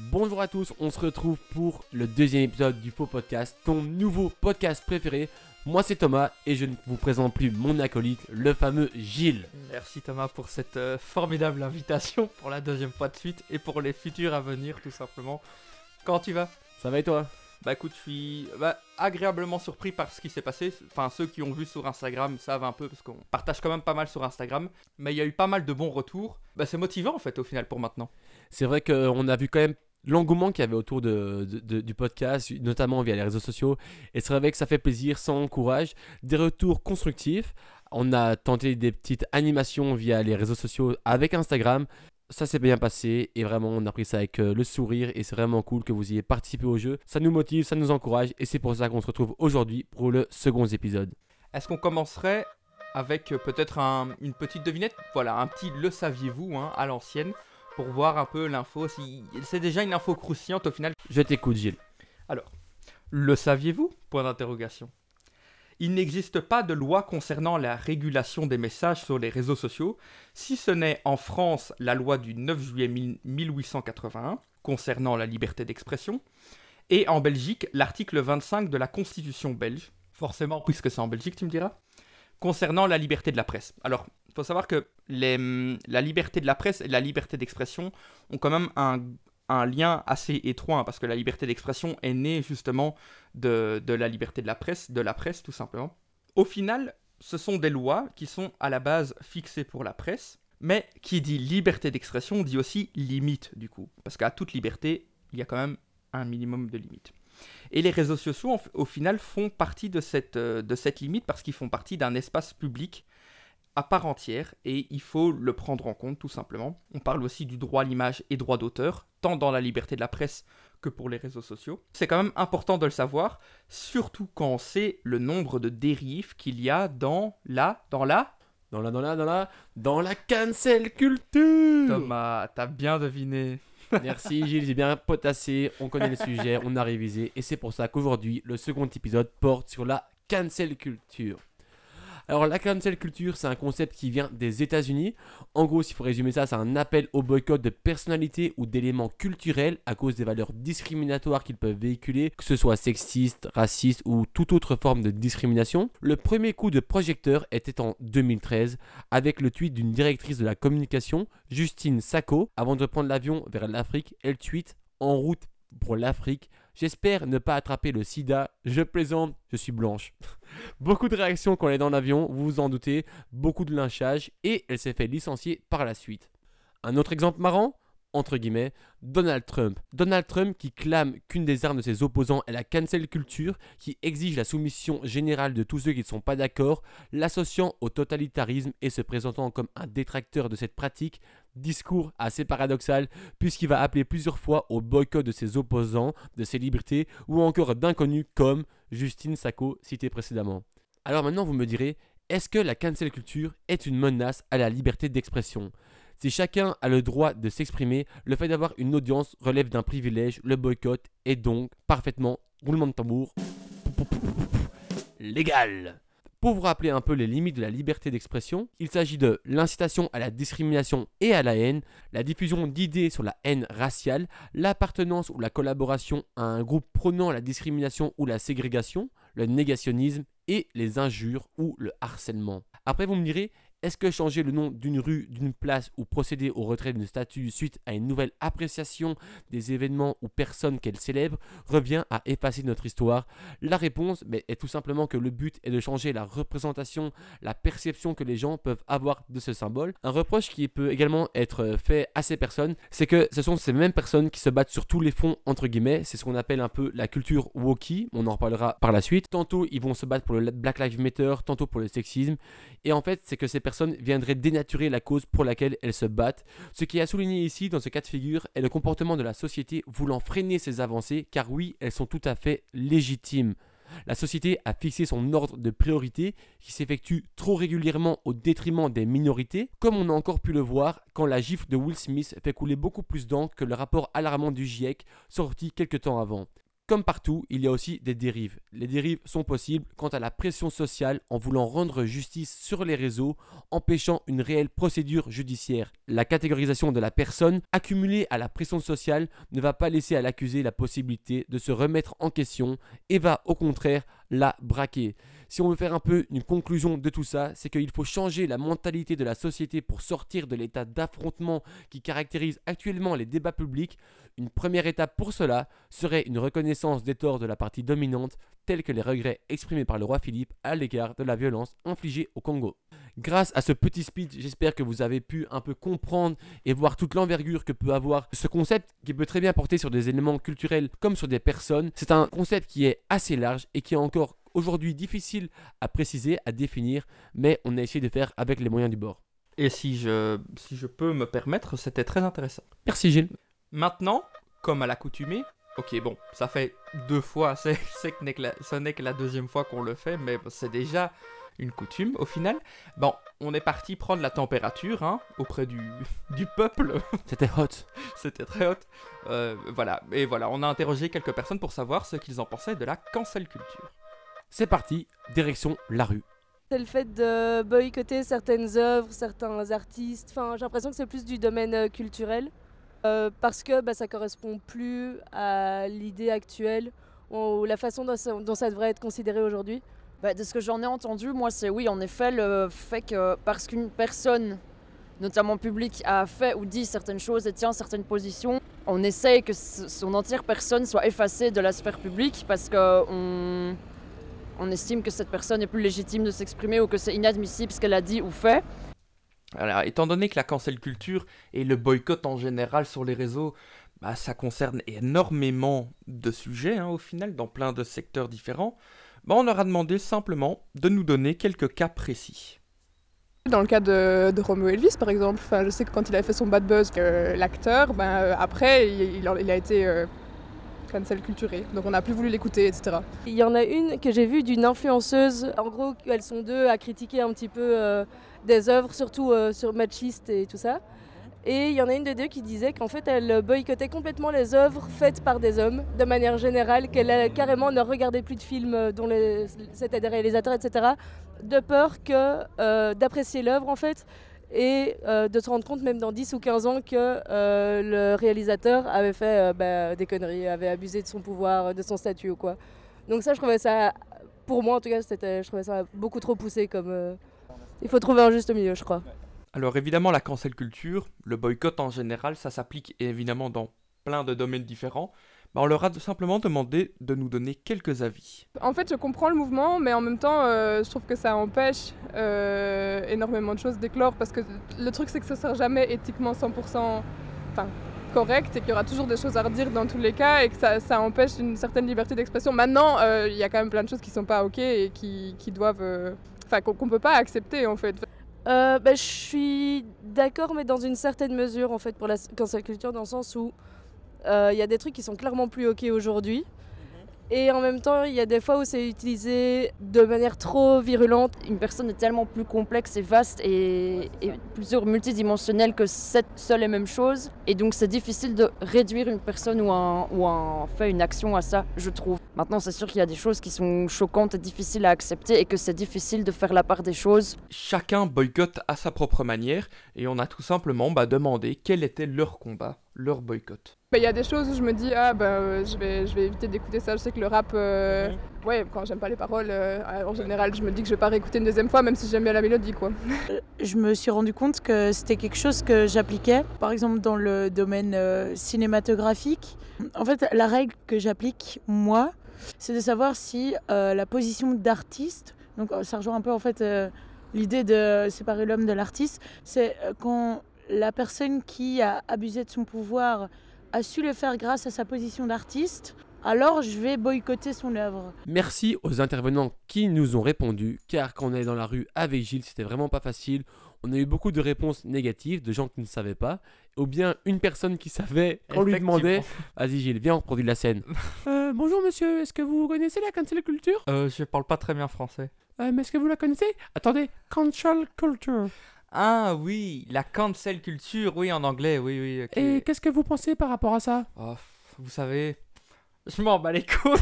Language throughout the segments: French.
Bonjour à tous, on se retrouve pour le deuxième épisode du Faux Podcast, ton nouveau podcast préféré. Moi c'est Thomas et je ne vous présente plus mon acolyte, le fameux Gilles. Merci Thomas pour cette euh, formidable invitation pour la deuxième fois de suite et pour les futurs à venir tout simplement. Comment tu vas? Ça va et toi? Bah écoute, je suis bah, agréablement surpris par ce qui s'est passé. Enfin, ceux qui ont vu sur Instagram savent un peu parce qu'on partage quand même pas mal sur Instagram. Mais il y a eu pas mal de bons retours. Bah c'est motivant en fait au final pour maintenant. C'est vrai qu'on a vu quand même l'engouement qu'il y avait autour du podcast, notamment via les réseaux sociaux. Et c'est vrai que ça fait plaisir, ça encourage. Des retours constructifs. On a tenté des petites animations via les réseaux sociaux avec Instagram. Ça s'est bien passé et vraiment on a pris ça avec euh, le sourire et c'est vraiment cool que vous ayez participé au jeu. Ça nous motive, ça nous encourage et c'est pour ça qu'on se retrouve aujourd'hui pour le second épisode. Est-ce qu'on commencerait avec euh, peut-être un- une petite devinette? Voilà, un petit le saviez-vous hein, à l'ancienne pour voir un peu l'info. Si... C'est déjà une info croustillante au final. Je t'écoute Gilles. Le saviez-vous? Point d'interrogation. Il n'existe pas de loi concernant la régulation des messages sur les réseaux sociaux, si ce n'est en France la loi du 9 juillet 1000 1881 concernant la liberté d'expression, et en Belgique l'article 25 de la Constitution belge, forcément puisque c'est en Belgique tu me diras, concernant la liberté de la presse. Alors, il faut savoir que les, la liberté de la presse et la liberté d'expression ont quand même un, un lien assez étroit, hein, parce que la liberté d'expression est née justement de, de la liberté de la presse, de la presse tout simplement. Au final, ce sont des lois qui sont à la base fixées pour la presse, mais qui dit liberté d'expression dit aussi limite du coup, parce qu'à toute liberté, il y a quand même un minimum de limite. Et les réseaux sociaux, en au final, font partie de cette, euh, de cette limite parce qu'ils font partie d'un espace public à part entière et il faut le prendre en compte tout simplement. On parle aussi du droit à l'image et droit d'auteur, tant dans la liberté de la presse que pour les réseaux sociaux. C'est quand même important de le savoir, surtout quand on sait le nombre de dérives qu'il y a dans la... Dans la... Dans la, dans la, dans la, dans la cancel culture Thomas, t'as bien deviné. Merci Gilles, j'ai bien potassé, on connaît le sujet, on a révisé et c'est pour ça qu'aujourd'hui le second épisode porte sur la cancel culture. Alors la cancel culture c'est un concept qui vient des États-Unis. En gros s'il faut résumer ça c'est un appel au boycott de personnalités ou d'éléments culturels à cause des valeurs discriminatoires qu'ils peuvent véhiculer, que ce soit sexiste, raciste ou toute autre forme de discrimination. Le premier coup de projecteur était en 2013 avec le tweet d'une directrice de la communication, Justine Sacco. Avant de prendre l'avion vers l'Afrique, elle tweet en route pour l'Afrique. J'espère ne pas attraper le sida. Je plaisante, je suis blanche. beaucoup de réactions quand elle est dans l'avion, vous vous en doutez. Beaucoup de lynchage et elle s'est fait licencier par la suite. Un autre exemple marrant entre guillemets, Donald Trump. Donald Trump qui clame qu'une des armes de ses opposants est la cancel culture, qui exige la soumission générale de tous ceux qui ne sont pas d'accord, l'associant au totalitarisme et se présentant comme un détracteur de cette pratique, discours assez paradoxal puisqu'il va appeler plusieurs fois au boycott de ses opposants, de ses libertés ou encore d'inconnus comme Justine Sacco cité précédemment. Alors maintenant vous me direz, est-ce que la cancel culture est une menace à la liberté d'expression? Si chacun a le droit de s'exprimer, le fait d'avoir une audience relève d'un privilège, le boycott est donc parfaitement, roulement de tambour, légal. Pour vous rappeler un peu les limites de la liberté d'expression, il s'agit de l'incitation à la discrimination et à la haine, la diffusion d'idées sur la haine raciale, l'appartenance ou la collaboration à un groupe prônant la discrimination ou la ségrégation, le négationnisme et les injures ou le harcèlement. Après vous me direz, est-ce que changer le nom d'une rue, d'une place ou procéder au retrait d'une statue suite à une nouvelle appréciation des événements ou personnes qu'elle célèbre revient à effacer notre histoire? La réponse est tout simplement que le but est de changer la représentation, la perception que les gens peuvent avoir de ce symbole. Un reproche qui peut également être fait à ces personnes, c'est que ce sont ces mêmes personnes qui se battent sur tous les fonds, entre guillemets, c'est ce qu'on appelle un peu la culture wokie, on en reparlera par la suite. Tantôt ils vont se battre pour le Black Lives Matter, tantôt pour le sexisme, et en fait c'est que ces personnes viendraient dénaturer la cause pour laquelle elles se battent. Ce qui est à souligner ici dans ce cas de figure est le comportement de la société voulant freiner ces avancées, car oui, elles sont tout à fait légitimes. La société a fixé son ordre de priorité qui s'effectue trop régulièrement au détriment des minorités, comme on a encore pu le voir quand la gifle de Will Smith fait couler beaucoup plus d'encre que le rapport alarmant du GIEC sorti quelques temps avant. Comme partout, il y a aussi des dérives. Les dérives sont possibles quant à la pression sociale en voulant rendre justice sur les réseaux, empêchant une réelle procédure judiciaire la catégorisation de la personne, accumulée à la pression sociale, ne va pas laisser à l'accusé la possibilité de se remettre en question et va au contraire la braquer. Si on veut faire un peu une conclusion de tout ça, c'est qu'il faut changer la mentalité de la société pour sortir de l'état d'affrontement qui caractérise actuellement les débats publics. Une première étape pour cela serait une reconnaissance des torts de la partie dominante, tels que les regrets exprimés par le roi Philippe à l'égard de la violence infligée au Congo. Grâce à ce petit speech, j'espère que vous avez pu un peu comprendre et voir toute l'envergure que peut avoir ce concept qui peut très bien porter sur des éléments culturels comme sur des personnes. C'est un concept qui est assez large et qui est encore aujourd'hui difficile à préciser, à définir, mais on a essayé de faire avec les moyens du bord. Et si je, si je peux me permettre, c'était très intéressant. Merci Gilles. Maintenant, comme à l'accoutumée, ok, bon, ça fait deux fois, c'est, c'est que n'est que la- ce n'est que la deuxième fois qu'on le fait, mais c'est déjà une coutume au final. Bon, on est parti prendre la température hein, auprès du, du peuple, C'était hot. c'était très hot. Euh, voilà, et voilà, on a interrogé quelques personnes pour savoir ce qu'ils en pensaient de la cancel culture. C'est parti, direction la rue. C'est le fait de boycotter certaines œuvres, certains artistes. Enfin, j'ai l'impression que c'est plus du domaine euh, culturel. Euh, parce que bah, ça correspond plus à l'idée actuelle ou la façon dont ça, devrait être considéré aujourd'hui. Bah, de ce que j'en ai entendu, moi, c'est oui, en effet, le fait que parce qu'une personne, notamment publique, a fait ou dit certaines choses et tient certaines positions, on essaye que son entière personne soit effacée de la sphère publique parce qu'on on estime que cette personne est plus légitime de s'exprimer ou que c'est inadmissible ce qu'elle a dit ou fait. Alors, étant donné que la cancel culture et le boycott en général sur les réseaux, bah, ça concerne énormément de sujets hein, au final, dans plein de secteurs différents, bah, on leur a demandé simplement de nous donner quelques cas précis. Dans le cas de, de Romeo Elvis, par exemple, je sais que quand il a fait son bad buzz, l'acteur, ben, euh, après, il, il a- il a été euh, cancel. Donc on n'a plus voulu l'écouter, etc. Il y en a une que j'ai vue d'une influenceuse. En gros, elles sont deux à critiquer un petit peu euh, des œuvres, surtout euh, sur machistes et tout ça. Et il y en a une des deux qui disait qu'en fait, elle boycottait complètement les œuvres faites par des hommes, de manière générale, qu'elle carrément ne regardait plus de films euh, dont c'était des réalisateurs, etc., de peur que d'apprécier l'œuvre, en fait, et euh, de se rendre compte, même dans 10 ou 15 ans, que euh, le réalisateur avait fait euh, bah, des conneries, avait abusé de son pouvoir, de son statut ou quoi. Donc ça, je trouvais ça, pour moi en tout cas, je trouvais ça beaucoup trop poussé comme... Il faut trouver un juste milieu, je crois. Alors évidemment, la cancel culture, le boycott en général, ça s'applique évidemment dans plein de domaines différents. Bah, on leur a simplement demandé de nous donner quelques avis. En fait, je comprends le mouvement, mais en même temps, euh, je trouve que ça empêche euh, énormément de choses d'éclore parce que le truc, c'est que ça sert jamais éthiquement 100% enfin, correct et qu'il y aura toujours des choses à redire dans tous les cas et que ça, ça empêche une certaine liberté d'expression. Maintenant, euh, il y a quand même plein de choses qui sont pas OK et qui, qui doivent. euh, Enfin, qu'on qu'on peut pas accepter en fait. Euh, bah, je suis d'accord, mais dans une certaine mesure, en fait, pour la cancel culture, dans le sens où il y a des trucs qui sont clairement plus OK aujourd'hui. Et en même temps, il y a des fois où c'est utilisé de manière trop virulente. Une personne est tellement plus complexe et vaste et, et plusieurs multidimensionnelle que cette seule et même chose. Et donc c'est difficile de réduire une personne ou un, ou un fait, une action à ça, je trouve. Maintenant, c'est sûr qu'il y a des choses qui sont choquantes et difficiles à accepter et que c'est difficile de faire la part des choses. Chacun boycotte à sa propre manière et on a tout simplement bah, demandé quel était leur combat, leur boycott. Mais Il y a des choses où je me dis, ah ben je, vais, je vais éviter d'écouter ça. Je sais que le rap, euh, ouais, quand j'aime pas les paroles, euh, en général, je me dis que je vais pas réécouter une deuxième fois, même si j'aime bien la mélodie, quoi. je me suis rendu compte que c'était quelque chose que j'appliquais, par exemple dans le domaine euh, cinématographique. En fait, la règle que j'applique, moi, c'est de savoir si euh, la position d'artiste, donc ça rejoint un peu en fait euh, l'idée de séparer l'homme de l'artiste, c'est quand la personne qui a abusé de son pouvoir a su le faire grâce à sa position d'artiste, alors je vais boycotter son œuvre. Merci aux intervenants qui nous ont répondu, car quand on est dans la rue avec Gilles, c'était vraiment pas facile. On a eu beaucoup de réponses négatives, de gens qui ne savaient pas, ou bien une personne qui savait, on lui demandait Vas-y Gilles, viens, on reproduit la scène. Euh, bonjour monsieur, est-ce que vous connaissez la cancel culture? Euh, je parle pas très bien français. Euh, Mais est-ce que vous la connaissez? Attendez, cancel culture. Ah oui, la cancel culture, oui en anglais, oui, oui. Et qu'est-ce que vous pensez par rapport à ça? Oh, vous savez, je m'en bats les couilles.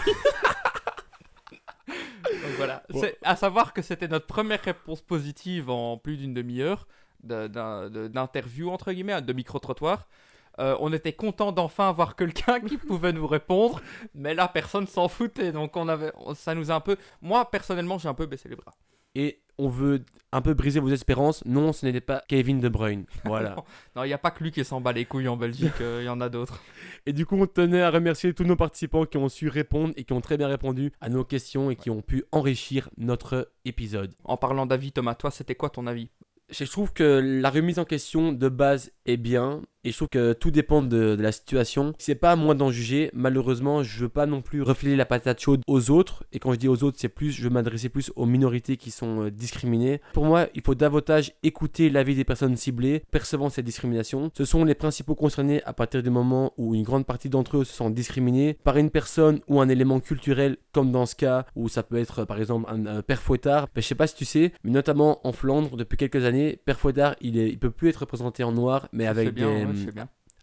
Donc voilà, Bon. c'est à savoir que c'était notre première réponse positive en plus d'une demi-heure. d'interview, entre guillemets, de micro-trottoir. Euh, on était content d'enfin avoir quelqu'un qui pouvait nous répondre, mais là, personne s'en foutait. Donc, on avait, ça nous a un peu. Moi, personnellement, j'ai un peu baissé les bras. Et on veut un peu briser vos espérances. Non, ce n'était pas Kevin De Bruyne. Voilà. Non, il n'y a pas que lui qui s'en bat les couilles en Belgique, euh, il y en a d'autres. Et du coup, on tenait à remercier tous nos participants qui ont su répondre et qui ont très bien répondu à nos questions et qui ont pu enrichir notre épisode. En parlant d'avis, Thomas, toi, c'était quoi ton avis? Je trouve que la remise en question de base est bien et je trouve que tout dépend de, de la situation. C'est pas à moi d'en juger. Malheureusement, je veux pas non plus refiler la patate chaude aux autres. Et quand je dis aux autres, c'est plus, je veux m'adresser plus aux minorités qui sont euh, discriminées. Pour moi, il faut davantage écouter l'avis des personnes ciblées percevant cette discrimination. Ce sont les principaux concernés à partir du moment où une grande partie d'entre eux se sont discriminés par une personne ou un élément culturel, comme dans ce cas où ça peut être par exemple un, un père fouettard. Ben, je sais pas si tu sais, mais notamment en Flandre, depuis quelques années, père fouettard, il, est, il peut plus être représenté en noir, mais avec des, ouais.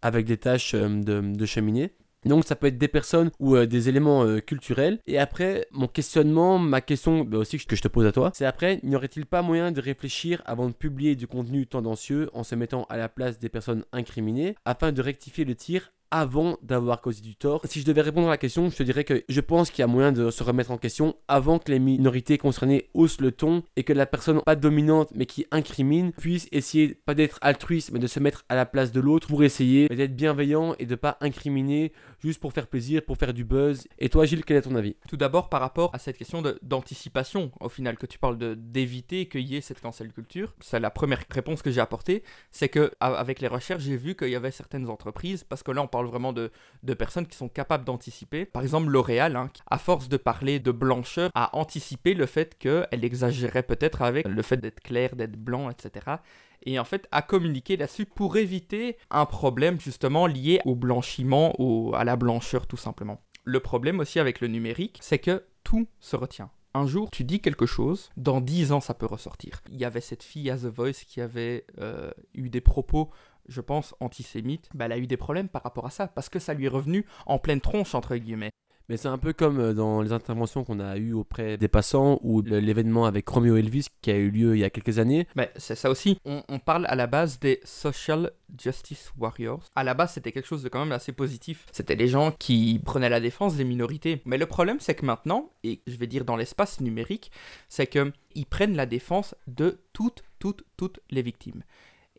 Avec des tâches euh, de, de cheminée. Donc ça peut être des personnes ou euh, des éléments euh, culturels. Et après, mon questionnement, ma question bah, aussi que je te pose à toi, c'est après, n'y aurait-il pas moyen de réfléchir avant de publier du contenu tendancieux en se mettant à la place des personnes incriminées afin de rectifier le tir avant d'avoir causé du tort Si je devais répondre à la question, je te dirais que je pense qu'il y a moyen de se remettre en question avant que les minorités concernées haussent le ton et que la personne pas dominante mais qui incrimine puisse essayer pas d'être altruiste mais de se mettre à la place de l'autre pour essayer d'être bienveillant et de pas incriminer juste pour faire plaisir, pour faire du buzz. Et toi Gilles, quel est ton avis? Tout d'abord, par rapport à cette question d'anticipation, au final, que tu parles d'éviter qu'il y ait cette cancel culture, c'est la première réponse que j'ai apportée, c'est que avec les recherches, j'ai vu qu'il y avait certaines entreprises, parce que là, on parle vraiment de, de personnes qui sont capables d'anticiper. Par exemple, L'Oréal, hein, à force de parler de blancheur, a anticipé le fait qu'elle exagérait peut-être avec le fait d'être clair, d'être blanc, etc. Et en fait, a communiqué là-dessus pour éviter un problème justement lié au blanchiment, au- à la blancheur tout simplement. Le problème aussi avec le numérique, c'est que tout se retient. Un jour, tu dis quelque chose, dans dix ans, ça peut ressortir. Il y avait cette fille à The Voice qui avait euh, eu des propos, je pense, antisémites. Bah, elle a eu des problèmes par rapport à ça, parce que ça lui est revenu en pleine tronche, entre guillemets. Mais c'est un peu comme euh, dans les interventions qu'on a eues auprès des passants ou l'événement avec Romeo Elvis qui a eu lieu il y a quelques années. Mais c'est ça aussi. On, on parle à la base des social justice warriors. À la base, c'était quelque chose de quand même assez positif. C'était les gens qui prenaient la défense des minorités. Mais le problème, c'est que maintenant, et je vais dire dans l'espace numérique, c'est que ils prennent la défense de toutes, toutes, toutes les victimes.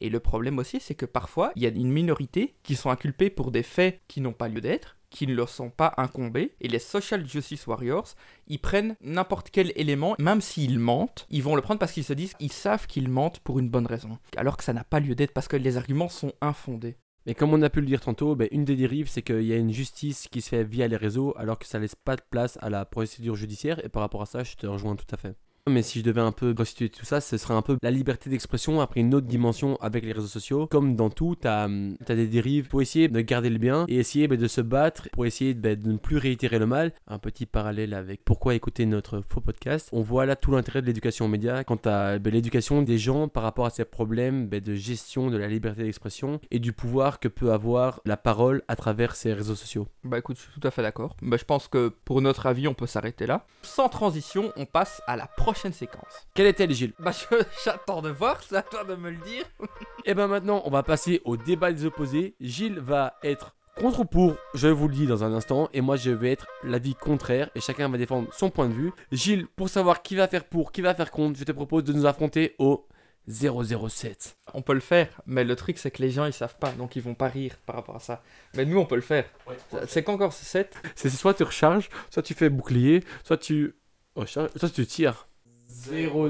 Et le problème aussi, c'est que parfois, il y a une minorité qui sont inculpées pour des faits qui n'ont pas lieu d'être, qui ne leur sont pas incombés. Et les social justice warriors, ils prennent n'importe quel élément, même s'ils mentent, ils vont le prendre parce qu'ils se disent qu'ils savent qu'ils mentent pour une bonne raison. Alors que ça n'a pas lieu d'être parce que les arguments sont infondés. Mais comme on a pu le dire tantôt, ben, une des dérives, c'est qu'il y a une justice qui se fait via les réseaux, alors que ça laisse pas de place à la procédure judiciaire. Et par rapport à ça, je te rejoins tout à fait. Mais si je devais un peu constituer tout ça, ce serait un peu la liberté d'expression après une autre dimension avec les réseaux sociaux. Comme dans tout, tu as, des dérives pour essayer de garder le bien et essayer ben, de se battre pour essayer ben, de ne plus réitérer le mal. Un petit parallèle avec pourquoi écouter notre faux podcast. On voit là tout l'intérêt de l'éducation aux médias quant à ben, l'éducation des gens par rapport à ces problèmes de gestion de la liberté d'expression et du pouvoir que peut avoir la parole à travers ces réseaux sociaux. Bah écoute, je suis tout à fait d'accord. Bah, je pense que pour notre avis, on peut s'arrêter là. Sans transition, on passe à la prochaine séquence. Quelle est-elle, Gilles? Bah je- j'attends de voir, c'est à toi de me le dire. Et ben maintenant, on va passer au débat des opposés. Gilles va être contre ou pour, je vous le dis dans un instant, et moi je vais être l'avis contraire, et chacun va défendre son point de vue. Gilles, pour savoir qui va faire pour, qui va faire contre, je te propose de nous affronter au 007. On peut le faire, mais le truc c'est que les gens ils savent pas, donc ils vont pas rire par rapport à ça. Mais nous on peut le faire. C'est qu'encore ce 7 C'est soit tu recharges, soit tu fais bouclier, soit tu recharges, soit tu tires.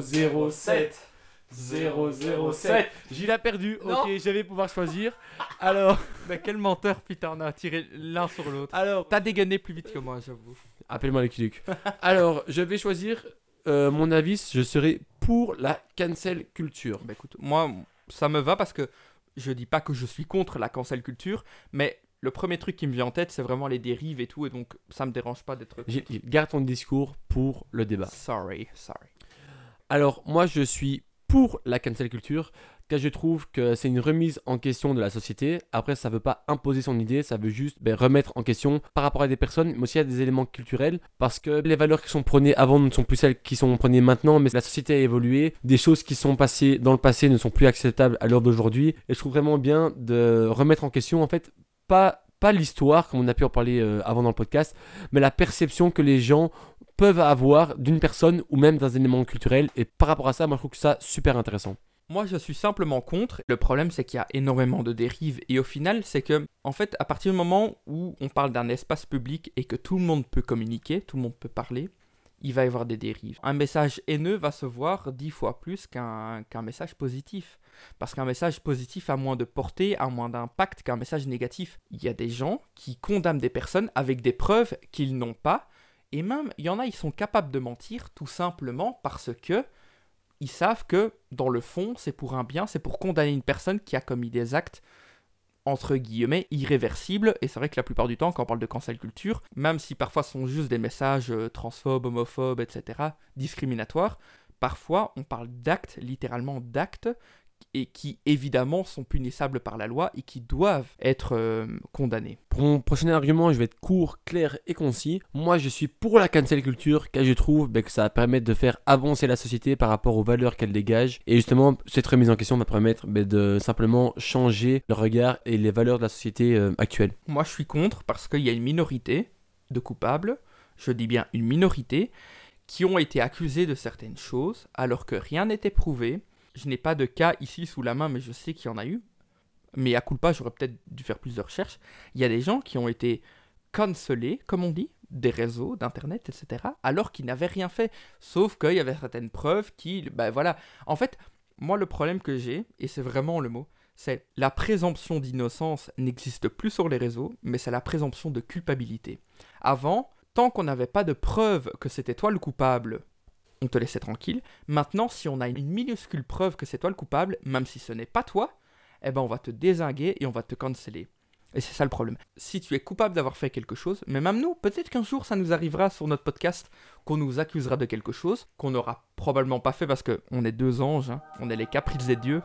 007 007 Gilles a perdu, Non. ok, je vais pouvoir choisir. Alors, Mais quel menteur putain, on a tiré l'un sur l'autre. alors, T'as dégainé plus vite que moi, j'avoue. Appelle-moi le Kiduk. Alors, je vais choisir euh, mon avis. Je serai pour la cancel culture. Bah écoute, moi ça me va parce que je dis pas que je suis contre la cancel culture, mais le premier truc qui me vient en tête c'est vraiment les dérives et tout, et donc ça me dérange pas d'être. Garde ton discours pour le débat. Sorry, sorry. Alors, moi, je suis pour la cancel culture. car je trouve que c'est une remise en question de la société. Après, ça veut pas imposer son idée, ça veut juste ben, remettre en question par rapport à des personnes, mais aussi à des éléments culturels, parce que les valeurs qui sont prônées avant ne sont plus celles qui sont prônées maintenant, mais la société a évolué, des choses qui sont passées dans le passé ne sont plus acceptables à l'heure d'aujourd'hui, et je trouve vraiment bien de remettre en question, en fait, pas pas l'histoire, comme on a pu en parler euh, avant dans le podcast, mais la perception que les gens peuvent avoir d'une personne ou même d'un élément culturel. Et par rapport à ça, moi je trouve ça super intéressant. Moi, je suis simplement contre. Le problème, c'est qu'il y a énormément de dérives. Et au final, c'est que, en fait, à partir du moment où on parle d'un espace public et que tout le monde peut communiquer, tout le monde peut parler, il va y avoir des dérives. Un message haineux va se voir dix fois plus qu'un qu'un message positif. Parce qu'un message positif a moins de portée, a moins d'impact qu'un message négatif. Il y a des gens qui condamnent des personnes avec des preuves qu'ils n'ont pas. Et même, il y en a, ils sont capables de mentir tout simplement parce que ils savent que, dans le fond, c'est pour un bien, c'est pour condamner une personne qui a commis des actes entre guillemets irréversibles et c'est vrai que la plupart du temps quand on parle de cancel culture même si parfois ce sont juste des messages euh, transphobes homophobes etc discriminatoires parfois on parle d'actes littéralement d'actes et qui évidemment sont punissables par la loi et qui doivent être euh, condamnés. Pour mon prochain argument, je vais être court, clair et concis. Moi, je suis pour la cancel culture car je trouve ben, que ça va permettre de faire avancer la société par rapport aux valeurs qu'elle dégage. Et justement, cette remise en question va permettre ben, de simplement changer le regard et les valeurs de la société euh, actuelle. Moi, je suis contre parce qu'il y a une minorité de coupables, je dis bien une minorité, qui ont été accusés de certaines choses alors que rien n'était prouvé je n'ai pas de cas ici sous la main, mais je sais qu'il y en a eu. Mais à culpa, j'aurais peut-être dû faire plus de recherches. Il y a des gens qui ont été cancellés, comme on dit, des réseaux, d'internet, etc., alors qu'ils n'avaient rien fait. Sauf qu'il y avait certaines preuves qui. Ben voilà. En fait, moi, le problème que j'ai, et c'est vraiment le mot, c'est la présomption d'innocence n'existe plus sur les réseaux, mais c'est la présomption de culpabilité. Avant, tant qu'on n'avait pas de preuve que c'était toi le coupable, on te laissait tranquille. Maintenant, si on a une minuscule preuve que c'est toi le coupable, même si ce n'est pas toi, eh ben on va te désinguer et on va te canceller. Et c'est ça le problème. Si tu es coupable d'avoir fait quelque chose, mais même nous, peut-être qu'un jour ça nous arrivera sur notre podcast qu'on nous accusera de quelque chose qu'on n'aura probablement pas fait parce qu'on est deux anges, hein. on est les caprices des dieux.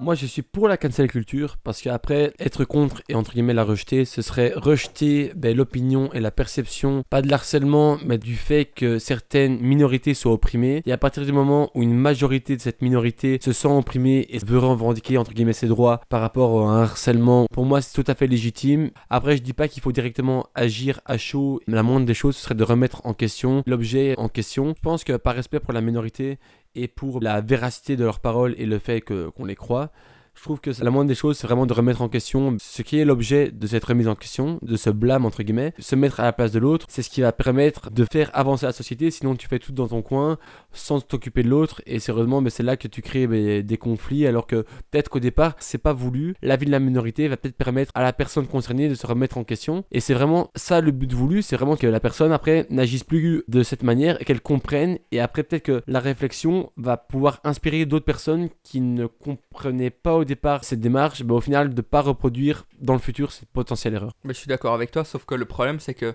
Moi, je suis pour la cancel culture parce qu'après, être contre et entre guillemets la rejeter, ce serait rejeter ben, l'opinion et la perception, pas de l'harcèlement, mais du fait que certaines minorités soient opprimées. Et à partir du moment où une majorité de cette minorité se sent opprimée et veut revendiquer entre guillemets ses droits par rapport à un harcèlement, pour moi, c'est tout à fait légitime. Après, je dis pas qu'il faut directement agir à chaud. La moindre des choses, ce serait de remettre en question l'objet en question. Je pense que par respect pour la minorité, et pour la véracité de leurs paroles et le fait qu'on les croit, je trouve que la moindre des choses, c'est vraiment de remettre en question ce qui est l'objet de cette remise en question, de ce blâme entre guillemets, se mettre à la place de l'autre. C'est ce qui va permettre de faire avancer la société. Sinon, tu fais tout dans ton coin sans t'occuper de l'autre. Et sérieusement, mais c'est là que tu crées des conflits. Alors que peut-être qu'au départ, c'est pas voulu. La vie de la minorité va peut-être permettre à la personne concernée de se remettre en question. Et c'est vraiment ça le but voulu. C'est vraiment que la personne après n'agisse plus de cette manière et qu'elle comprenne. Et après, peut-être que la réflexion va pouvoir inspirer d'autres personnes qui ne comprenaient pas au départ cette démarche, bah, au final, de ne pas reproduire dans le futur cette potentielle erreur. Mais je suis d'accord avec toi, sauf que le problème, c'est que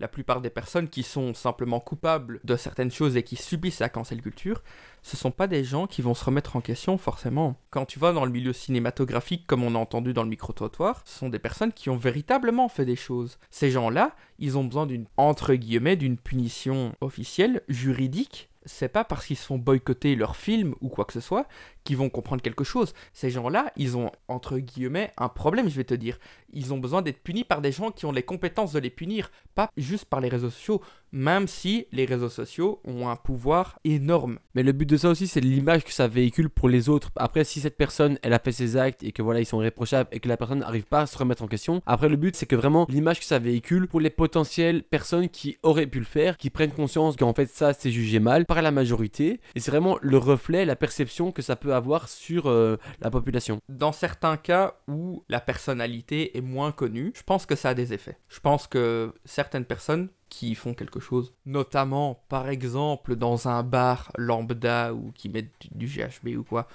la plupart des personnes qui sont simplement coupables de certaines choses et qui subissent la cancel culture, ce sont pas des gens qui vont se remettre en question forcément. Quand tu vas dans le milieu cinématographique, comme on a entendu dans le micro-trottoir, ce sont des personnes qui ont véritablement fait des choses. Ces gens-là, ils ont besoin d'une, entre guillemets, d'une punition officielle, juridique, c'est pas parce qu'ils se font boycotter leur film ou quoi que ce soit qu'ils vont comprendre quelque chose. Ces gens-là, ils ont, entre guillemets, un problème, je vais te dire. Ils ont besoin d'être punis par des gens qui ont les compétences de les punir, pas juste par les réseaux sociaux, même si les réseaux sociaux ont un pouvoir énorme. Mais le but de ça aussi, c'est l'image que ça véhicule pour les autres. Après, si cette personne, elle a fait ses actes et que voilà, ils sont réprochables et que la personne n'arrive pas à se remettre en question, après, le but, c'est que vraiment l'image que ça véhicule pour les potentielles personnes qui auraient pu le faire, qui prennent conscience qu'en fait, ça, c'est jugé mal par la majorité. Et c'est vraiment le reflet, la perception que ça peut avoir sur euh, la population. Dans certains cas où la personnalité est moins connue, je pense que ça a des effets. Je pense que certaines personnes qui font quelque chose, notamment par exemple dans un bar lambda ou qui mettent du GHB ou quoi,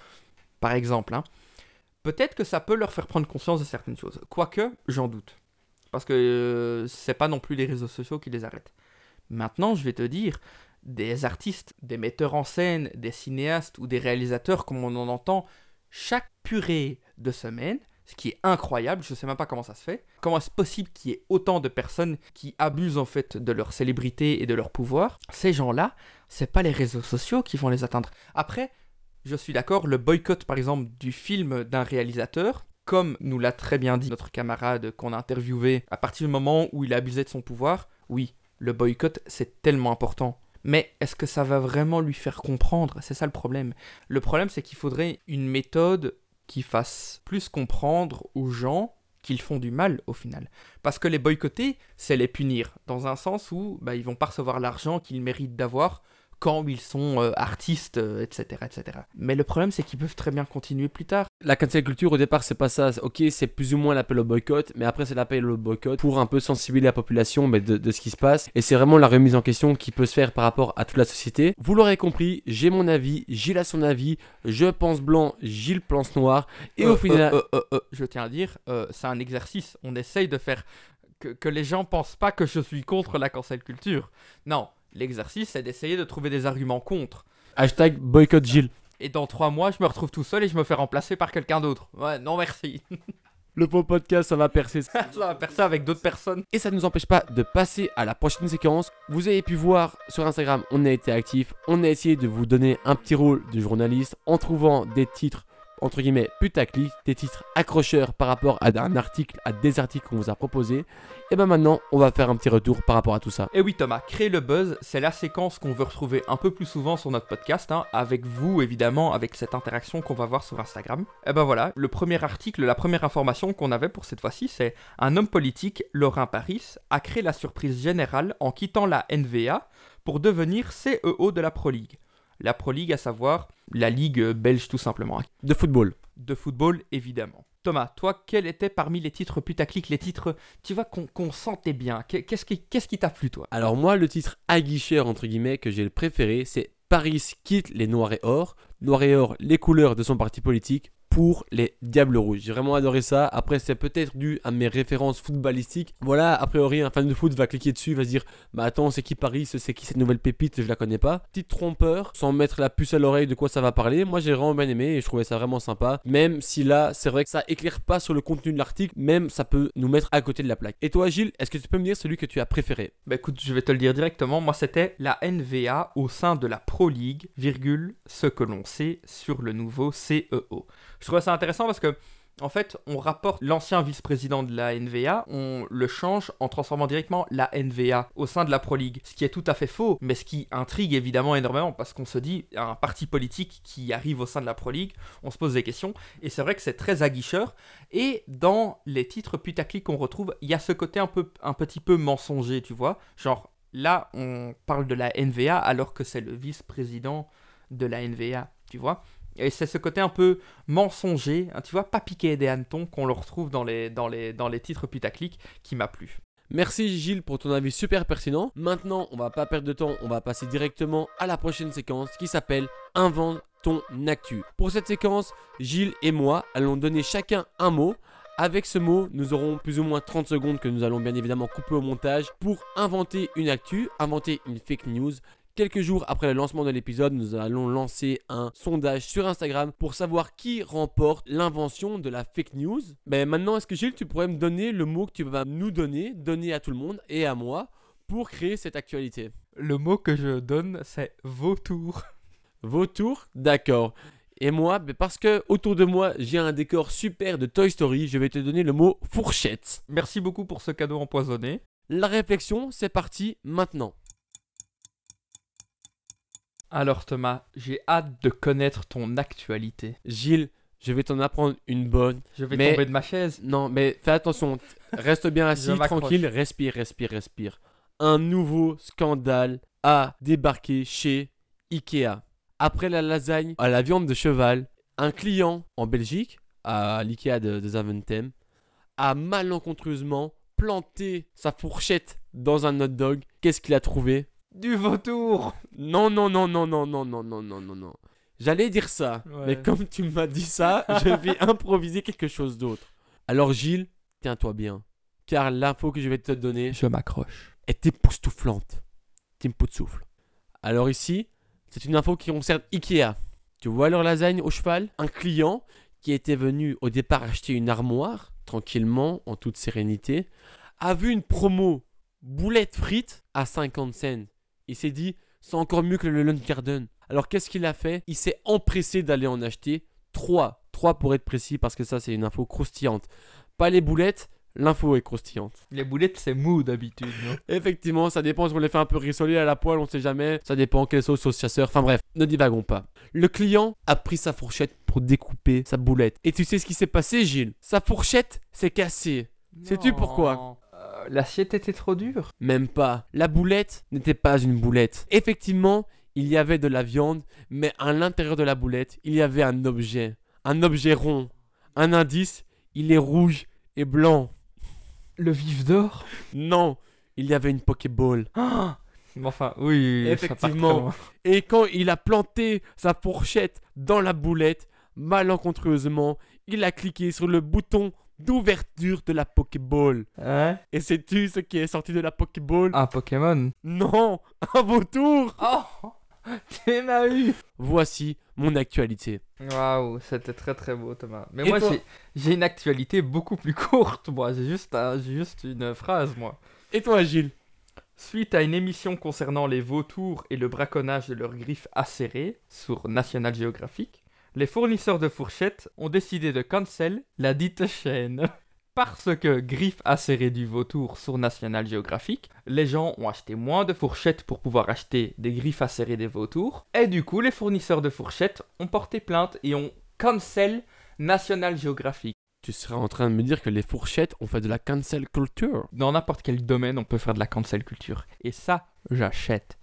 par exemple, hein, peut-être que ça peut leur faire prendre conscience de certaines choses. Quoique, j'en doute. Parce que euh, c'est pas non plus les réseaux sociaux qui les arrêtent. Maintenant, je vais te dire, des artistes, des metteurs en scène, des cinéastes ou des réalisateurs comme on en entend chaque purée de semaine, ce qui est incroyable, je sais même pas comment ça se fait. Comment est-ce possible qu'il y ait autant de personnes qui abusent en fait de leur célébrité et de leur pouvoir? Ces gens-là, c'est pas les réseaux sociaux qui vont les atteindre. Après, je suis d'accord, le boycott par exemple du film d'un réalisateur, comme nous l'a très bien dit notre camarade qu'on a interviewé, à partir du moment où il a abusé de son pouvoir, oui, le boycott c'est tellement important. Mais est-ce que ça va vraiment lui faire comprendre? C'est ça le problème. Le problème c'est qu'il faudrait une méthode qui fasse plus comprendre aux gens qu'ils font du mal au final. Parce que les boycotter, c'est les punir, dans un sens où bah, ils vont pas recevoir l'argent qu'ils méritent d'avoir quand ils sont euh, artistes, etc., euh, etc. Mais le problème, c'est qu'ils peuvent très bien continuer plus tard. La cancel culture, au départ, c'est pas ça. Ok, c'est plus ou moins l'appel au boycott, mais après, c'est l'appel au boycott pour un peu sensibiliser la population mais de, ce qui se passe. Et c'est vraiment la remise en question qui peut se faire par rapport à toute la société. Vous l'aurez compris, j'ai mon avis, Gilles a son avis, je pense blanc, Gilles pense noir. Et au euh, final. je tiens à dire, c'est un exercice. On essaye de faire que, que les gens pensent pas que je suis contre la cancel culture. Non, L'exercice, c'est d'essayer de trouver des arguments contre. Hashtag boycott Gilles. Et dans trois mois, je me retrouve tout seul et je me fais remplacer par quelqu'un d'autre. Ouais, non merci. Le faux podcast, ça va percer. ça va percer avec d'autres personnes. Et ça ne nous empêche pas de passer à la prochaine séquence. Vous avez pu voir sur Instagram, on a été actif. On a essayé de vous donner un petit rôle de journaliste en trouvant des titres entre guillemets putaclic, des titres accrocheurs par rapport à un article, à des articles qu'on vous a proposés. Et ben maintenant, on va faire un petit retour par rapport à tout ça. Et oui Thomas, créer le buzz, c'est la séquence qu'on veut retrouver un peu plus souvent sur notre podcast, hein, avec vous évidemment, avec cette interaction qu'on va voir sur Instagram. Et ben voilà, le premier article, la première information qu'on avait pour cette fois-ci, c'est un homme politique, Laurent Paris, a créé la surprise générale en quittant la NVA pour devenir CEO de la Pro League. La Pro League, à savoir la Ligue belge tout simplement. De football. De football, évidemment. Thomas, toi, quels étaient parmi les titres putaclic, les titres, tu vois, qu'on sentait bien? Qu'est-ce qui qu'est-ce qui t'a plu, toi? Alors moi, le titre aguicheur, entre guillemets, que j'ai le préféré, c'est Paris quitte les Noirs et Or. Noirs et Or, les couleurs de son parti politique pour les Diables Rouges. J'ai vraiment adoré ça. Après, c'est peut-être dû à mes références footballistiques. Voilà, a priori, un fan de foot va cliquer dessus, va se dire Bah attends, c'est qui Paris? C'est qui cette nouvelle pépite? Je la connais pas. Petite trompeur, sans mettre la puce à l'oreille de quoi ça va parler. Moi, j'ai vraiment bien aimé et je trouvais ça vraiment sympa. Même si là, c'est vrai que ça éclaire pas sur le contenu de l'article, même ça peut nous mettre à côté de la plaque. Et toi, Gilles, est-ce que tu peux me dire celui que tu as préféré? Bah écoute, je vais te le dire directement. Moi, c'était la NVA au sein de la Pro League, virgule, ce que l'on sait sur le nouveau CEO. Je trouve ça intéressant parce que en fait, on rapporte l'ancien vice-président de la NVA, on le change en transformant directement la NVA au sein de la Pro League. Ce qui est tout à fait faux, mais ce qui intrigue évidemment énormément parce qu'on se dit, un parti politique qui arrive au sein de la Pro League, on se pose des questions. Et c'est vrai que c'est très aguicheur. Et dans les titres putaclic qu'on retrouve, il y a ce côté un, peu, un petit peu mensonger, tu vois. Genre, là, on parle de la NVA alors que c'est le vice-président de la NVA, tu vois. Et c'est ce côté un peu mensonger, hein, tu vois, pas piqué des hannetons qu'on le retrouve dans les, titres putaclic qui m'a plu. Merci Gilles pour ton avis super pertinent. Maintenant, on va pas perdre de temps, on va passer directement à la prochaine séquence qui s'appelle Invente ton actu. Pour cette séquence, Gilles et moi allons donner chacun un mot. Avec ce mot, nous aurons plus ou moins 30 secondes que nous allons bien évidemment couper au montage pour inventer une actu, inventer une fake news Quelques jours après le lancement de l'épisode, nous allons lancer un sondage sur Instagram pour savoir qui remporte l'invention de la fake news. Mais maintenant, est-ce que Gilles, tu pourrais me donner le mot que tu vas nous donner, donner à tout le monde et à moi pour créer cette actualité? Le mot que je donne, c'est vautour. Vautour D'accord. Et moi, ben, parce que autour de moi, j'ai un décor super de Toy Story, je vais te donner le mot fourchette. Merci beaucoup pour ce cadeau empoisonné. La réflexion, c'est parti maintenant. Alors Thomas, j'ai hâte de connaître ton actualité. Gilles, je vais t'en apprendre une bonne. Je vais tomber de ma chaise. Non, mais fais attention. Reste bien assis, tranquille, respire, respire, respire. Un nouveau scandale a débarqué chez Ikea. Après la lasagne à la viande de cheval, un client en Belgique, à l'Ikea de, de Zaventem, a malencontreusement planté sa fourchette dans un hot dog. Qu'est-ce qu'il a trouvé? Du vautour Non, non, non, non, non, non, non, non, non, non, non. J'allais dire ça, mais comme tu m'as dit ça, je vais improviser quelque chose d'autre. Alors Gilles, tiens-toi bien, car l'info que je vais te donner... Je m'accroche. Est époustouflante. Tim souffle. Alors ici, c'est une info qui concerne Ikea. Tu vois leur lasagne au cheval? Un client qui était venu au départ acheter une armoire, tranquillement, en toute sérénité, a vu une promo boulettes frites à 50 cents. Il s'est dit, c'est encore mieux que le Garden. Alors qu'est-ce qu'il a fait? Il s'est empressé d'aller en acheter 3. 3 pour être précis, parce que ça c'est une info croustillante. Pas les boulettes, l'info est croustillante. Les boulettes, c'est mou d'habitude. Effectivement, ça dépend si on les fait un peu rissoler à la poêle, on sait jamais. Ça dépend quelle sauce, sauce chasseur. Enfin bref, ne divagons pas. Le client a pris sa fourchette pour découper sa boulette. Et tu sais ce qui s'est passé, Gilles? Sa fourchette s'est cassée. Sais-tu pourquoi? L'assiette était trop dure. Même pas. La boulette n'était pas une boulette. Effectivement, il y avait de la viande, mais à l'intérieur de la boulette, il y avait un objet. Un objet rond. Un indice, il est rouge et blanc. Le vif d'or? Non, il y avait une Pokéball. Ah Enfin, oui. Effectivement. Et quand il a planté sa fourchette dans la boulette, malencontreusement, il a cliqué sur le bouton d'ouverture de la Pokéball. Hein Et sais-tu ce qui est sorti de la Pokéball? Un Pokémon. Non, un vautour Oh Tu m'as eu Voici mon actualité. Waouh, c'était très très beau Thomas. Mais Et moi j'ai- une actualité beaucoup plus courte, moi. J'ai juste, un- juste une phrase, moi. Et toi, Gilles? Suite à une émission concernant les vautours et le braconnage de leurs griffes acérées sur National Geographic, les fournisseurs de fourchettes ont décidé de cancel la dite chaîne. Parce que griffes acérées du vautour sur National Geographic, les gens ont acheté moins de fourchettes pour pouvoir acheter des griffes acérées des vautours, et du coup les fournisseurs de fourchettes ont porté plainte et ont cancel National Geographic. Tu serais en train de me dire que les fourchettes ont fait de la cancel culture. Dans n'importe quel domaine, on peut faire de la cancel culture. Et ça, j'achète.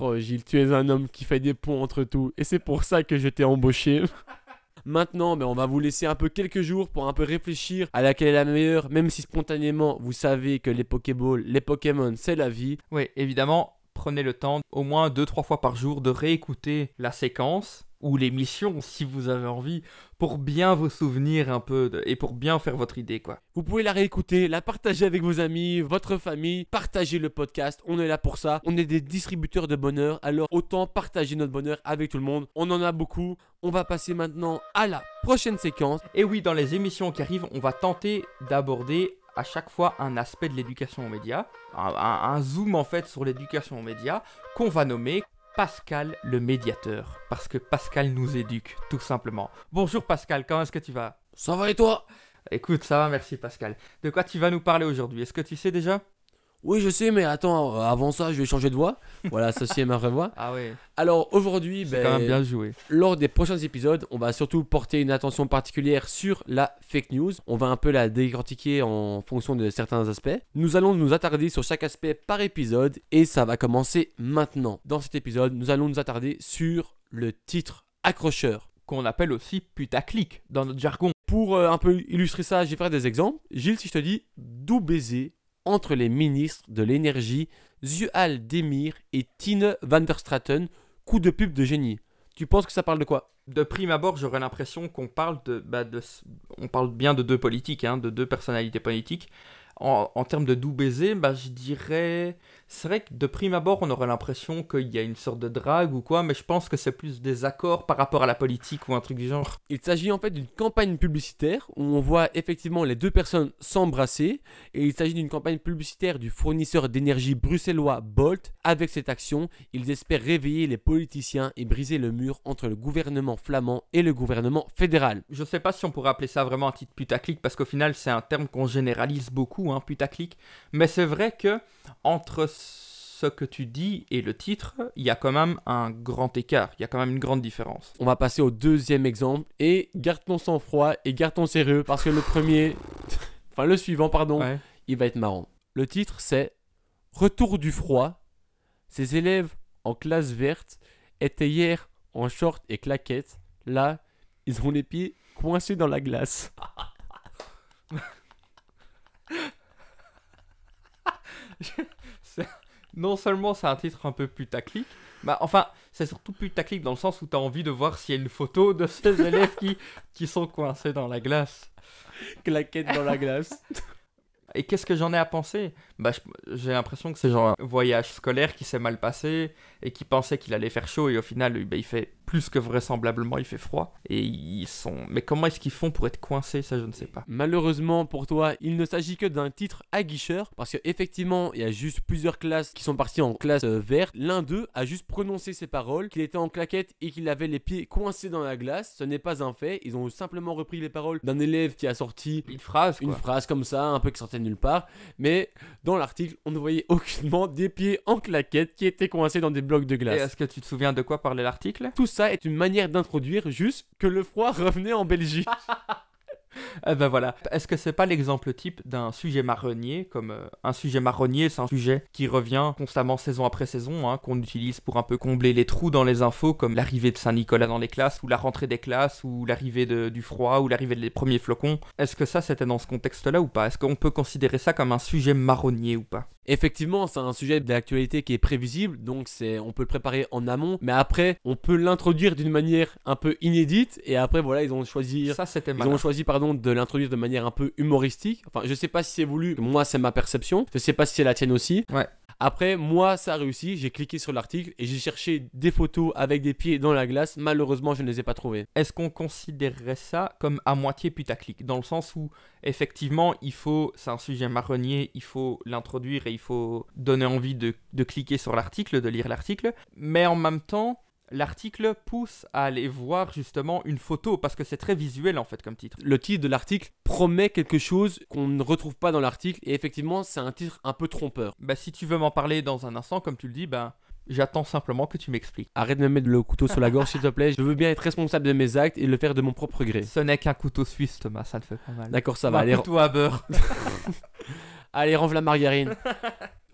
Oh Gilles, tu es un homme qui fait des ponts entre tout, et c'est pour ça que je t'ai embauché. Maintenant, ben, on va vous laisser un peu quelques jours pour un peu réfléchir à laquelle est la meilleure, même si spontanément vous savez que les Pokéballs, les Pokémon, c'est la vie. Oui, évidemment, prenez le temps au moins 2-3 fois par jour de réécouter la séquence ou l'émission si vous avez envie pour bien vous souvenir un peu de- et pour bien faire votre idée quoi. Vous pouvez la réécouter, la partager avec vos amis, votre famille, partager le podcast, on est là pour ça. On est des distributeurs de bonheur, alors autant partager notre bonheur avec tout le monde. On en a beaucoup. On va passer maintenant à la prochaine séquence. Et oui, dans les émissions qui arrivent, on va tenter d'aborder à chaque fois un aspect de l'éducation aux médias, un, un- un zoom en fait sur l'éducation aux médias qu'on va nommer Pascal le médiateur, parce que Pascal nous éduque, tout simplement. Bonjour Pascal, comment est-ce que tu vas? Ça va et toi? Écoute, ça va, merci Pascal. De quoi tu vas nous parler aujourd'hui? Est-ce que tu sais déjà? Oui, je sais, mais attends, euh, avant ça, je vais changer de voix. Voilà, ceci est ma vraie voix. Ah ouais, Alors aujourd'hui, c'est ben, quand même bien joué. lors des prochains épisodes, on va surtout porter une attention particulière sur la fake news. On va un peu la décortiquer en fonction de certains aspects. Nous allons nous attarder sur chaque aspect par épisode et ça va commencer maintenant. Dans cet épisode, nous allons nous attarder sur le titre accrocheur. Qu'on appelle aussi putaclic dans notre jargon. Pour euh, un peu illustrer ça, je vais faire des exemples. Gilles, si je te dis doux baiser entre les ministres de l'énergie Zuhal Demir et Tine van der Straten, coup de pub de génie. Tu penses que ça parle de quoi? De prime abord, j'aurais l'impression qu'on parle de, bah, on parle bien de deux politiques, hein, de deux personnalités politiques. En, en termes de doux baiser, bah, je dirais, c'est vrai que de prime abord, on aurait l'impression qu'il y a une sorte de drague ou quoi, mais je pense que c'est plus des accords par rapport à la politique ou un truc du genre. Il s'agit en fait d'une campagne publicitaire où on voit effectivement les deux personnes s'embrasser et il s'agit d'une campagne publicitaire du fournisseur d'énergie bruxellois Bolt. Avec cette action, ils espèrent réveiller les politiciens et briser le mur entre le gouvernement flamand et le gouvernement fédéral. Je sais pas si on pourrait appeler ça vraiment un titre putaclic parce qu'au final c'est un terme qu'on généralise beaucoup, hein, putaclic. Mais c'est vrai que entre ce que tu dis et le titre, il y a quand même un grand écart, il y a quand même une grande différence. On va passer au deuxième exemple et garde ton sang-froid et garde ton sérieux parce que le premier, enfin le suivant pardon, Ouais. il va être marrant. Le titre c'est Retour du froid. Ces élèves en classe verte étaient hier en short et claquettes. Là, ils ont les pieds coincés dans la glace. Non seulement c'est un titre un peu putaclic, bah enfin c'est surtout putaclic dans le sens où tu as envie de voir s'il y a une photo de ces élèves qui, qui sont coincés dans la glace. Claquettes dans la glace. Et qu'est-ce que j'en ai à penser? Bah, J'ai l'impression que c'est genre un voyage scolaire qui s'est mal passé et qui pensait qu'il allait faire chaud et au final, bah, il fait plus que vraisemblablement, il fait froid. Et ils sont. Mais comment est-ce qu'ils font pour être coincés Ça, je ne sais pas. Malheureusement pour toi, il ne s'agit que d'un titre aguicheur parce qu'effectivement, il y a juste plusieurs classes qui sont parties en classe euh, verte. L'un d'eux a juste prononcé ces paroles, qu'il était en claquette et qu'il avait les pieds coincés dans la glace. Ce n'est pas un fait. Ils ont simplement repris les paroles d'un élève qui a sorti Une phrase, une phrase comme ça, un peu qui sortait de nulle part. Mais dans l'article, on ne voyait aucunement des pieds en claquette qui étaient coincés dans des blocs de Et glace. est-ce que tu te souviens de quoi parlait l'article? Tout ça est une manière d'introduire juste que le froid revenait en Belgique. Eh ben voilà. Est-ce que c'est pas l'exemple type d'un sujet marronnier Comme euh, un sujet marronnier, c'est un sujet qui revient constamment saison après saison, hein, qu'on utilise pour un peu combler les trous dans les infos, comme l'arrivée de Saint-Nicolas dans les classes, ou la rentrée des classes, ou l'arrivée de- du froid, ou l'arrivée des premiers flocons. Est-ce que ça c'était dans ce contexte-là ou pas? Est-ce qu'on peut considérer ça comme un sujet marronnier ou pas? Effectivement, c'est un sujet d'actualité qui est prévisible, donc c'est, on peut le préparer en amont, mais après, on peut l'introduire d'une manière un peu inédite, et après, voilà, ils ont choisi, Ça c'était ils ont choisi, pardon, de l'introduire de manière un peu humoristique. Enfin, je sais pas si c'est voulu, moi, c'est ma perception, je sais pas si c'est la tienne aussi. Ouais. Après, moi, ça a réussi, j'ai cliqué sur l'article et j'ai cherché des photos avec des pieds dans la glace, malheureusement, je ne les ai pas trouvées. Est-ce qu'on considérerait ça comme à moitié putaclic? Dans le sens où, effectivement, il faut, c'est un sujet marronnier, il faut l'introduire et il faut donner envie de, de cliquer sur l'article, de lire l'article, mais en même temps, l'article pousse à aller voir justement une photo, parce que c'est très visuel en fait comme titre. Le titre de l'article promet quelque chose qu'on ne retrouve pas dans l'article, et effectivement, c'est un titre un peu trompeur. Bah, si tu veux m'en parler dans un instant, comme tu le dis, ben, j'attends simplement que tu m'expliques. Arrête de me mettre le couteau sur la gorge, s'il te plaît. Je veux bien être responsable de mes actes et le faire de mon propre gré. Ce n'est qu'un couteau suisse, Thomas, ça ne fait pas mal. D'accord, ça va. un Allez, couteau à beurre. allez range la margarine.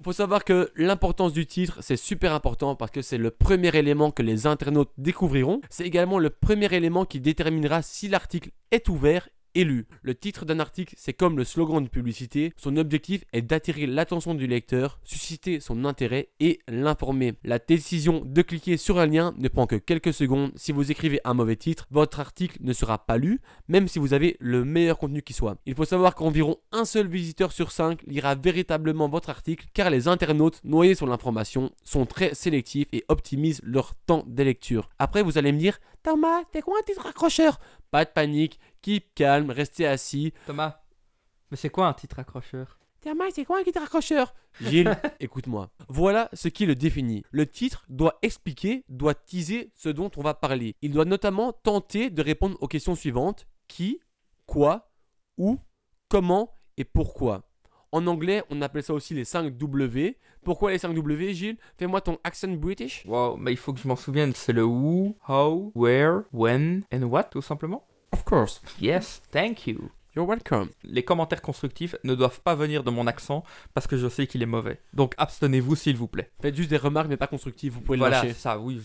Faut savoir que l'importance du titre, c'est super important parce que c'est le premier élément que les internautes découvriront. C'est également le premier élément qui déterminera si l'article est ouvert Le titre d'un article, c'est comme le slogan de publicité. Son objectif est d'attirer l'attention du lecteur, susciter son intérêt et l'informer. La décision de cliquer sur un lien ne prend que quelques secondes. Si vous écrivez un mauvais titre, votre article ne sera pas lu, même si vous avez le meilleur contenu qui soit. Il faut savoir qu'environ un seul visiteur sur 5 lira véritablement votre article car les internautes noyés sur l'information sont très sélectifs et optimisent leur temps de lecture. Après, vous allez me dire Thomas, t'es quoi un titre accrocheur Pas de panique, keep calme, restez assis. Thomas, mais c'est quoi un titre accrocheur Thomas, c'est quoi un titre accrocheur Gilles, écoute-moi. Voilà ce qui le définit. Le titre doit expliquer, doit teaser ce dont on va parler. Il doit notamment tenter de répondre aux questions suivantes qui, quoi, où, comment et pourquoi? En anglais, on appelle ça aussi les 5 W. Pourquoi les 5 W, Gilles? Fais-moi ton accent british. Wow, mais il faut que je m'en souvienne, c'est le who, how, where, when and what, tout simplement? Of course. Yes, thank you. You're welcome. Les commentaires constructifs ne doivent pas venir de mon accent parce que je sais qu'il est mauvais. Donc abstenez-vous s'il vous plaît. Faites juste des remarques, mais pas constructives. Vous pouvez voilà, le lâcher. ça, oui,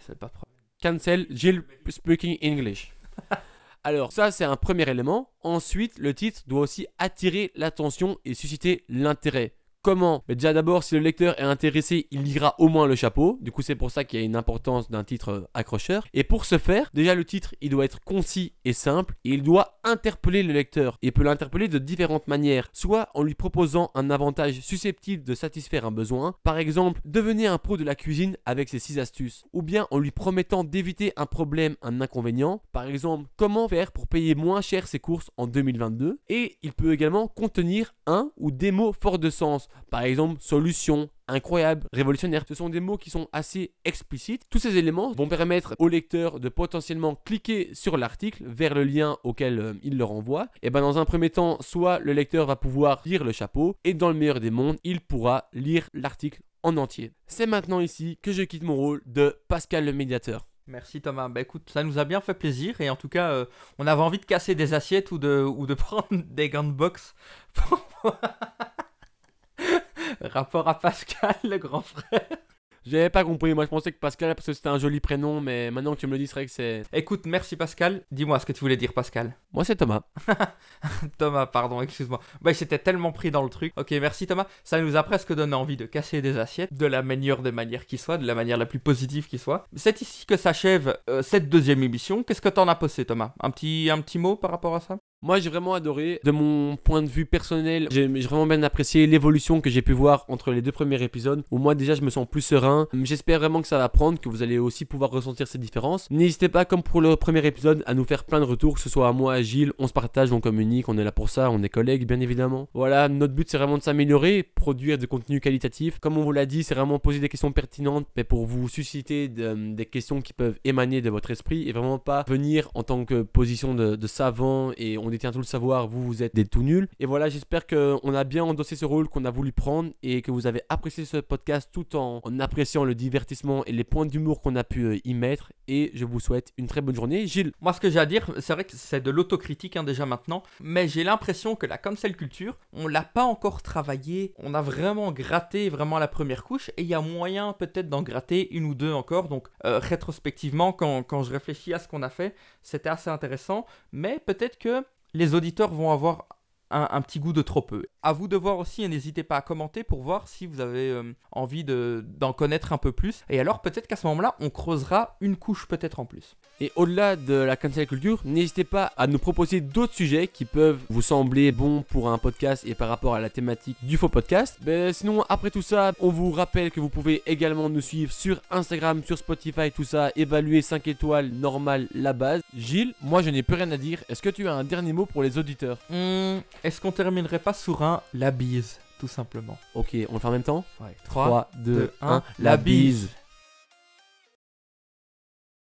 c'est pas de problème. Cancel Jill speaking English. Alors ça c'est un premier élément. Ensuite le titre doit aussi attirer l'attention et susciter l'intérêt. Comment Mais Déjà d'abord si le lecteur est intéressé il lira au moins le chapeau. Du coup c'est pour ça qu'il y a une importance d'un titre euh, accrocheur. Et pour ce faire déjà le titre il doit être concis et simple et il doit interpeller le lecteur. Il peut l'interpeller de différentes manières. Soit en lui proposant un avantage susceptible de satisfaire un besoin. Par exemple devenez un pro de la cuisine avec ces 6 astuces. Ou bien en lui promettant d'éviter un problème, un inconvénient. Par exemple comment faire pour payer moins cher ses courses en 2022. Et il peut également contenir un ou des mots forts de sens. Par exemple solution, incroyable, révolutionnaire. Ce sont des mots qui sont assez explicites. Tous ces éléments vont permettre au lecteur de potentiellement cliquer sur l'article vers le lien auquel euh, il le renvoie. Et ben dans un premier temps, soit le lecteur va pouvoir lire le chapeau, et dans le meilleur des mondes, il pourra lire l'article en entier. C'est maintenant ici que je quitte mon rôle de Pascal le médiateur. Merci Thomas. Bah écoute, ça nous a bien fait plaisir et en tout cas, euh, on avait envie de casser des assiettes ou de, prendre des gants de boxe. Rapport à Pascal, le grand frère. J'avais pas compris, moi je pensais que Pascal parce que c'était un joli prénom, mais maintenant que tu me le dis, c'est vrai que c'est. Écoute, merci Pascal. Dis-moi ce que tu voulais dire Pascal. Moi c'est Thomas. Thomas, pardon, excuse-moi. Bah, j'étais tellement pris dans le truc. Ok, merci Thomas. Ça nous a presque donné envie de casser des assiettes de la meilleure des manières qui soit, de la manière la plus positive qui soit. C'est ici que s'achève euh, cette deuxième émission. Qu'est-ce que t'en as posé, Thomas? Un petit, un petit mot par rapport à ça? Moi, j'ai vraiment adoré. De mon point de vue personnel, j'ai vraiment bien apprécié l'évolution que j'ai pu voir entre les deux premiers épisodes. Où moi, déjà, je me sens plus serein. J'espère vraiment que ça va prendre, que vous allez aussi pouvoir ressentir ces différences. N'hésitez pas, comme pour le premier épisode, à nous faire plein de retours, que ce soit à moi, à Gilles. On se partage, on communique, on est là pour ça, on est collègues, bien évidemment. Voilà, notre but, c'est vraiment de s'améliorer, produire du contenu qualitatif. Comme on vous l'a dit, c'est vraiment poser des questions pertinentes, mais pour vous susciter de- des questions qui peuvent émaner de votre esprit et vraiment pas venir en tant que position de, de savant et on détient tout le savoir, vous, vous êtes des tout nuls. Et voilà, j'espère qu'on a bien endossé ce rôle qu'on a voulu prendre et que vous avez apprécié ce podcast tout en, en appréciant le divertissement et les points d'humour qu'on a pu euh, y mettre. Et je vous souhaite une très bonne journée. Gilles, Moi, ce que j'ai à dire, c'est vrai que c'est de l'autocritique hein, déjà maintenant, mais j'ai l'impression que la cancel culture, on l'a pas encore travaillé. On a vraiment gratté vraiment la première couche, et il y a moyen peut-être d'en gratter une ou deux encore. Donc, euh, rétrospectivement, quand, quand je réfléchis à ce qu'on a fait, c'était assez intéressant, mais peut-être que les auditeurs vont avoir un, petit goût de trop peu. À vous de voir aussi, et n'hésitez pas à commenter pour voir si vous avez euh, envie de- d'en connaître un peu plus. Et alors, peut-être qu'à ce moment-là, on creusera une couche peut-être en plus. Et au-delà de la cancel culture, n'hésitez pas à nous proposer d'autres sujets qui peuvent vous sembler bons pour un podcast et par rapport à la thématique du faux podcast. Ben, sinon, après tout ça, on vous rappelle que vous pouvez également nous suivre sur Instagram, sur Spotify, tout ça, évaluer 5 étoiles, normal, la base. Gilles, moi je n'ai plus rien à dire. Est-ce que tu as un dernier mot pour les auditeurs? Hmm, Est-ce qu'on terminerait pas sur un la bise, tout simplement? Ok, on le fait en même temps? Ouais. 3, 2, 1, la bise.